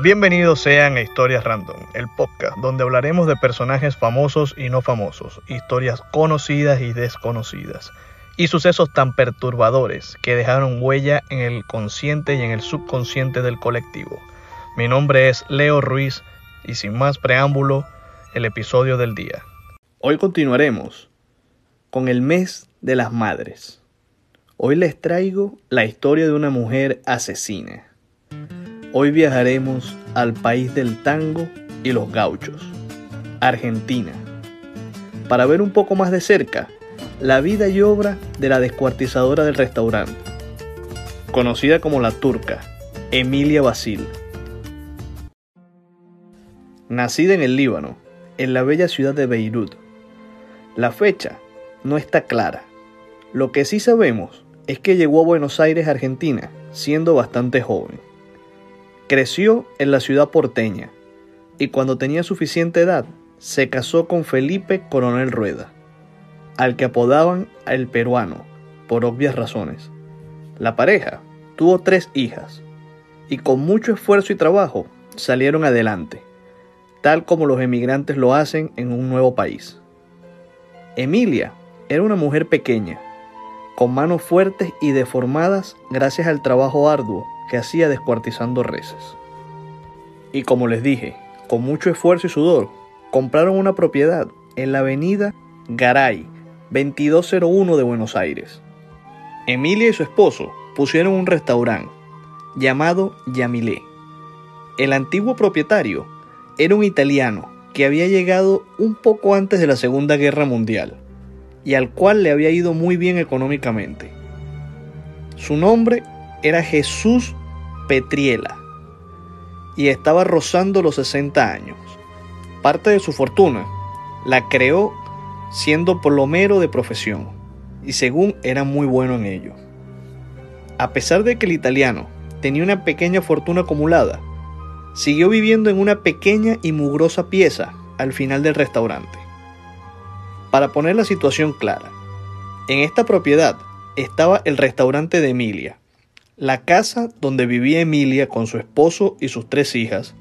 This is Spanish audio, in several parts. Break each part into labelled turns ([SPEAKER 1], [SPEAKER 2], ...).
[SPEAKER 1] Bienvenidos sean a Historias Random, el podcast donde hablaremos de personajes famosos y no famosos, historias conocidas y desconocidas, y sucesos tan perturbadores que dejaron huella en el consciente y en el subconsciente del colectivo. Mi nombre es Leo Ruiz y sin más preámbulo, el episodio del día. Hoy continuaremos con el mes de las madres. Hoy les traigo la historia de una mujer asesina. Hoy viajaremos al país del tango y los gauchos, Argentina, para ver un poco más de cerca la vida y obra de la descuartizadora del restaurante, conocida como la turca, Emilia Basil. Nacida en el Líbano, en la bella ciudad de Beirut, la fecha no está clara. Lo que sí sabemos es que llegó a Buenos Aires, Argentina, siendo bastante joven. Creció en la ciudad porteña y cuando tenía suficiente edad se casó con Felipe Coronel Rueda, al que apodaban el peruano, por obvias razones. La pareja tuvo tres hijas y con mucho esfuerzo y trabajo salieron adelante, tal como los emigrantes lo hacen en un nuevo país. Emilia era una mujer pequeña, con manos fuertes y deformadas gracias al trabajo arduo que hacía descuartizando reses. Y como les dije, con mucho esfuerzo y sudor, compraron una propiedad en la avenida Garay, 2201 de Buenos Aires. Emilia y su esposo pusieron un restaurante llamado Yamilé. El antiguo propietario era un italiano que había llegado un poco antes de la Segunda Guerra Mundial y al cual le había ido muy bien económicamente. Su nombre era Jesús Petriela y estaba rozando los 60 años. Parte de su fortuna la creó siendo plomero de profesión y según era muy bueno en ello. A pesar de que el italiano tenía una pequeña fortuna acumulada, siguió viviendo en una pequeña y mugrosa pieza al final del restaurante. Para poner la situación clara, en esta propiedad estaba el restaurante de Emilia, la casa donde vivía Emilia con su esposo y sus tres hijas,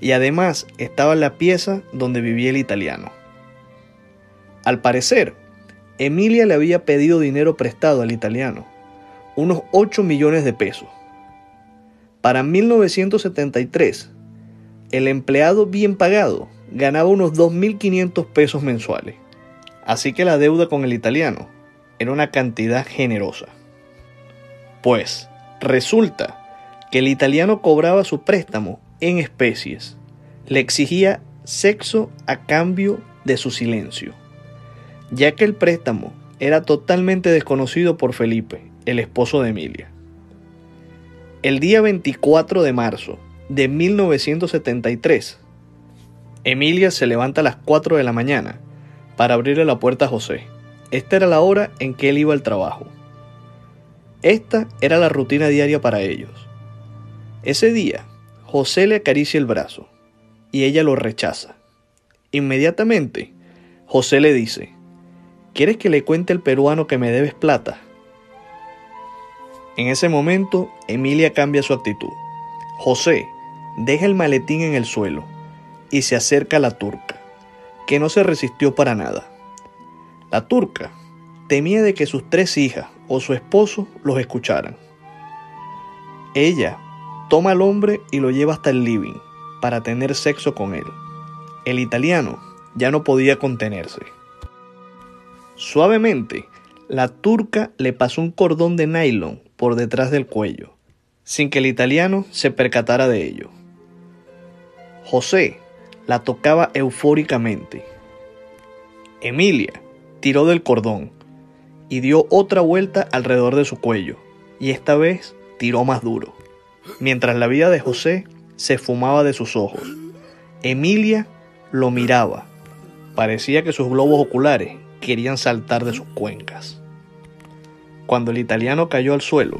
[SPEAKER 1] y además estaba la pieza donde vivía el italiano. Al parecer, Emilia le había pedido dinero prestado al italiano, unos 8 millones de pesos. Para 1973, el empleado bien pagado ganaba unos 2.500 pesos mensuales, así que la deuda con el italiano era una cantidad generosa. Pues resulta que el italiano cobraba su préstamo en especies, le exigía sexo a cambio de su silencio, ya que el préstamo era totalmente desconocido por Felipe, el esposo de Emilia. El día 24 de marzo de 1973, Emilia se levanta a las 4 de la mañana para abrirle la puerta a José. Esta era la hora en que él iba al trabajo. Esta era la rutina diaria para ellos. Ese día, José le acaricia el brazo y ella lo rechaza. Inmediatamente, José le dice, ¿quieres que le cuente al peruano que me debes plata? En ese momento, Emilia cambia su actitud. José deja el maletín en el suelo y se acerca a la turca, que no se resistió para nada. La turca temía de que sus tres hijas o su esposo los escucharan. Ella toma al hombre y lo lleva hasta el living para tener sexo con él. El italiano ya no podía contenerse. Suavemente, la turca le pasó un cordón de nylon por detrás del cuello, sin que el italiano se percatara de ello. José la tocaba eufóricamente. Emilia tiró del cordón y dio otra vuelta alrededor de su cuello, y esta vez tiró más duro. Mientras la vida de José se fumaba de sus ojos, Emilia lo miraba. Parecía que sus globos oculares querían saltar de sus cuencas. Cuando el italiano cayó al suelo,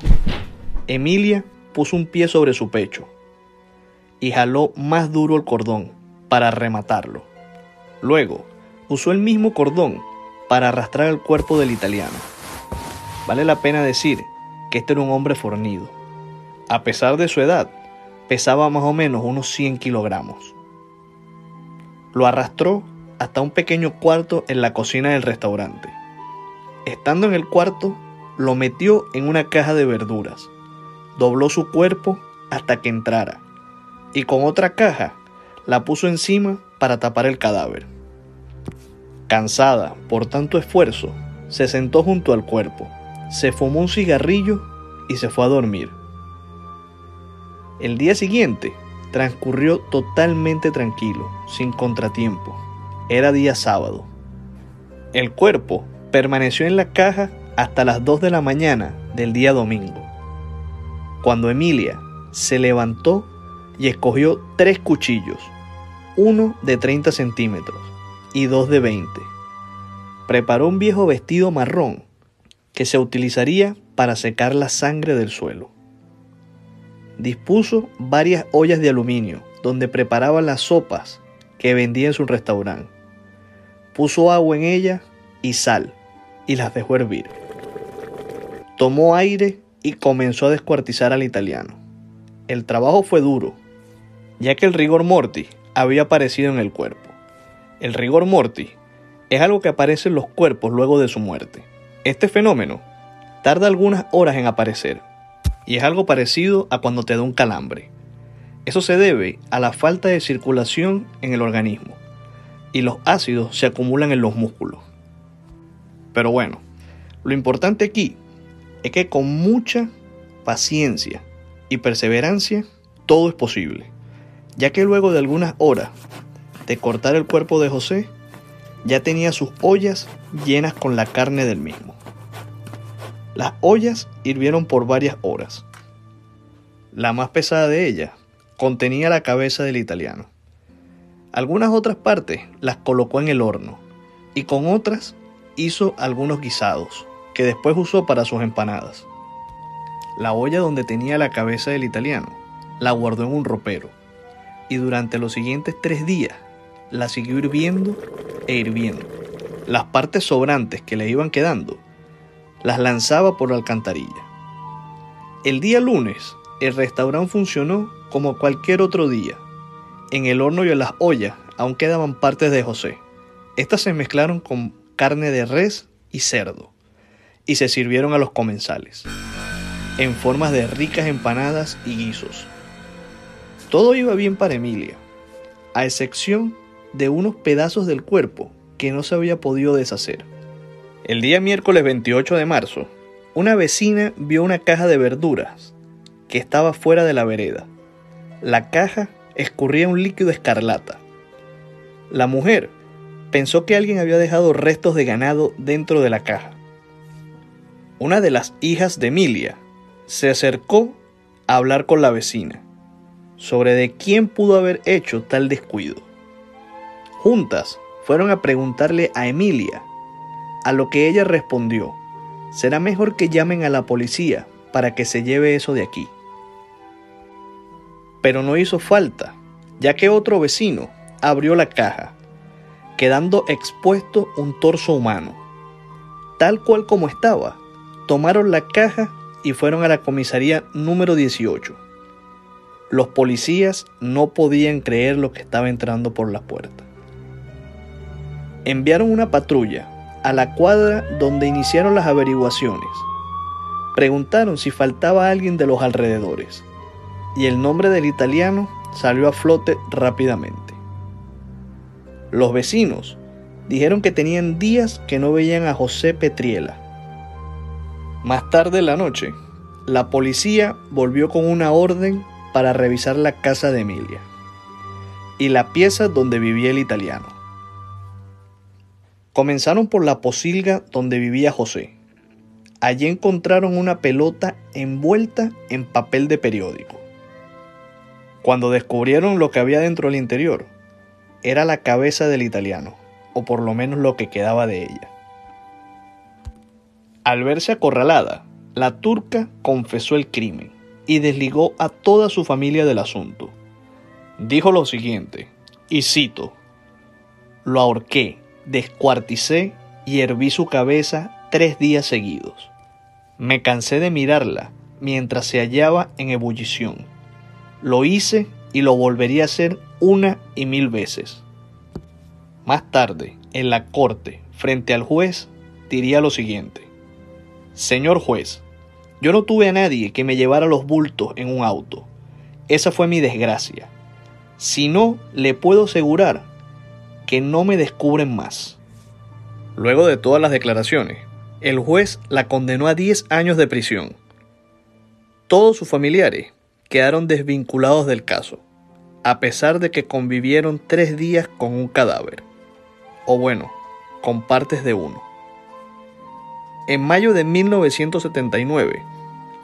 [SPEAKER 1] Emilia puso un pie sobre su pecho y jaló más duro el cordón para rematarlo. Luego, usó el mismo cordón para arrastrar el cuerpo del italiano. Vale la pena decir que este era un hombre fornido. A pesar de su edad, pesaba más o menos unos 100 kilogramos. Lo arrastró hasta un pequeño cuarto en la cocina del restaurante. Estando en el cuarto, lo metió en una caja de verduras, dobló su cuerpo hasta que entrara y con otra caja la puso encima para tapar el cadáver. Cansada por tanto esfuerzo, se sentó junto al cuerpo, se fumó un cigarrillo y se fue a dormir. El día siguiente transcurrió totalmente tranquilo, sin contratiempo. Era día sábado. El cuerpo permaneció en la caja hasta las 2 de la mañana del día domingo, cuando Emilia se levantó y escogió tres cuchillos, uno de 30 centímetros y dos de 20. Preparó un viejo vestido marrón que se utilizaría para secar la sangre del suelo. Dispuso varias ollas de aluminio donde preparaba las sopas que vendía en su restaurante. Puso agua en ella y sal y las dejó hervir. Tomó aire y comenzó a descuartizar al italiano. El trabajo fue duro, ya que el rigor mortis había aparecido en el cuerpo. El rigor mortis es algo que aparece en los cuerpos luego de su muerte. Este fenómeno tarda algunas horas en aparecer y es algo parecido a cuando te da un calambre. Eso se debe a la falta de circulación en el organismo y los ácidos se acumulan en los músculos. Pero bueno, lo importante aquí es que con mucha paciencia y perseverancia todo es posible, ya que luego de algunas horas de cortar el cuerpo de José, ya tenía sus ollas llenas con la carne del mismo. Las ollas hirvieron por varias horas. La más pesada de ellas contenía la cabeza del italiano. Algunas otras partes las colocó en el horno y con otras hizo algunos guisados que después usó para sus empanadas. La olla donde tenía la cabeza del italiano la guardó en un ropero y durante los siguientes tres días la siguió hirviendo e hirviendo. Las partes sobrantes que le iban quedando las lanzaba por la alcantarilla. El día lunes, el restaurante funcionó como cualquier otro día. En el horno y en las ollas aún quedaban partes de José. Estas se mezclaron con carne de res y cerdo y se sirvieron a los comensales, en formas de ricas empanadas y guisos. Todo iba bien para Emilia, a excepción de unos pedazos del cuerpo que no se había podido deshacer. El día miércoles 28 de marzo, una vecina vio una caja de verduras que estaba fuera de la vereda. La caja escurría un líquido escarlata. La mujer pensó que alguien había dejado restos de ganado dentro de la caja. Una de las hijas de Emilia se acercó a hablar con la vecina sobre de quién pudo haber hecho tal descuido. Juntas fueron a preguntarle a Emilia a lo que ella respondió, será mejor que llamen a la policía para que se lleve eso de aquí. Pero no hizo falta, ya que otro vecino abrió la caja, quedando expuesto un torso humano. Tal cual como estaba, tomaron la caja y fueron a la comisaría número 18. Los policías no podían creer lo que estaba entrando por la puerta. Enviaron una patrulla a la cuadra donde iniciaron las averiguaciones. Preguntaron si faltaba alguien de los alrededores y el nombre del italiano salió a flote rápidamente. Los vecinos dijeron que tenían días que no veían a José Petriela. Más tarde en la noche, la policía volvió con una orden para revisar la casa de Emilia y la pieza donde vivía el italiano. Comenzaron por la posilga donde vivía José. Allí encontraron una pelota envuelta en papel de periódico. Cuando descubrieron lo que había dentro del interior, era la cabeza del italiano, o por lo menos lo que quedaba de ella. Al verse acorralada, la turca confesó el crimen y desligó a toda su familia del asunto. Dijo lo siguiente, y cito, lo ahorqué, descuarticé y herví su cabeza tres días seguidos. Me cansé de mirarla mientras se hallaba en ebullición. Lo hice y lo volvería a hacer una y mil veces. Más tarde, en la corte, frente al juez, diría lo siguiente. Señor juez, yo no tuve a nadie que me llevara los bultos en un auto. Esa fue mi desgracia. Si no, le puedo asegurar que no me descubren más. Luego de todas las declaraciones, el juez la condenó a 10 años de prisión. Todos sus familiares quedaron desvinculados del caso, a pesar de que convivieron tres días con un cadáver, o bueno, con partes de uno. En mayo de 1979,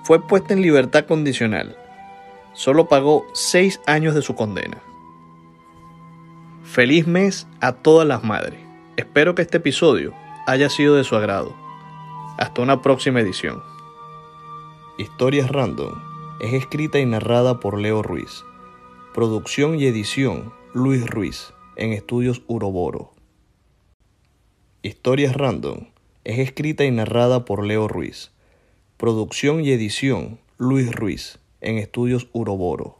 [SPEAKER 1] fue puesta en libertad condicional. Solo pagó seis años de su condena. Feliz mes a todas las madres. Espero que este episodio haya sido de su agrado. Hasta una próxima edición. Historias Random es escrita y narrada por Leo Ruiz. Producción y edición Luis Ruiz en Estudios Uroboro. Historias Random es escrita y narrada por Leo Ruiz. Producción y edición Luis Ruiz en Estudios Uroboro.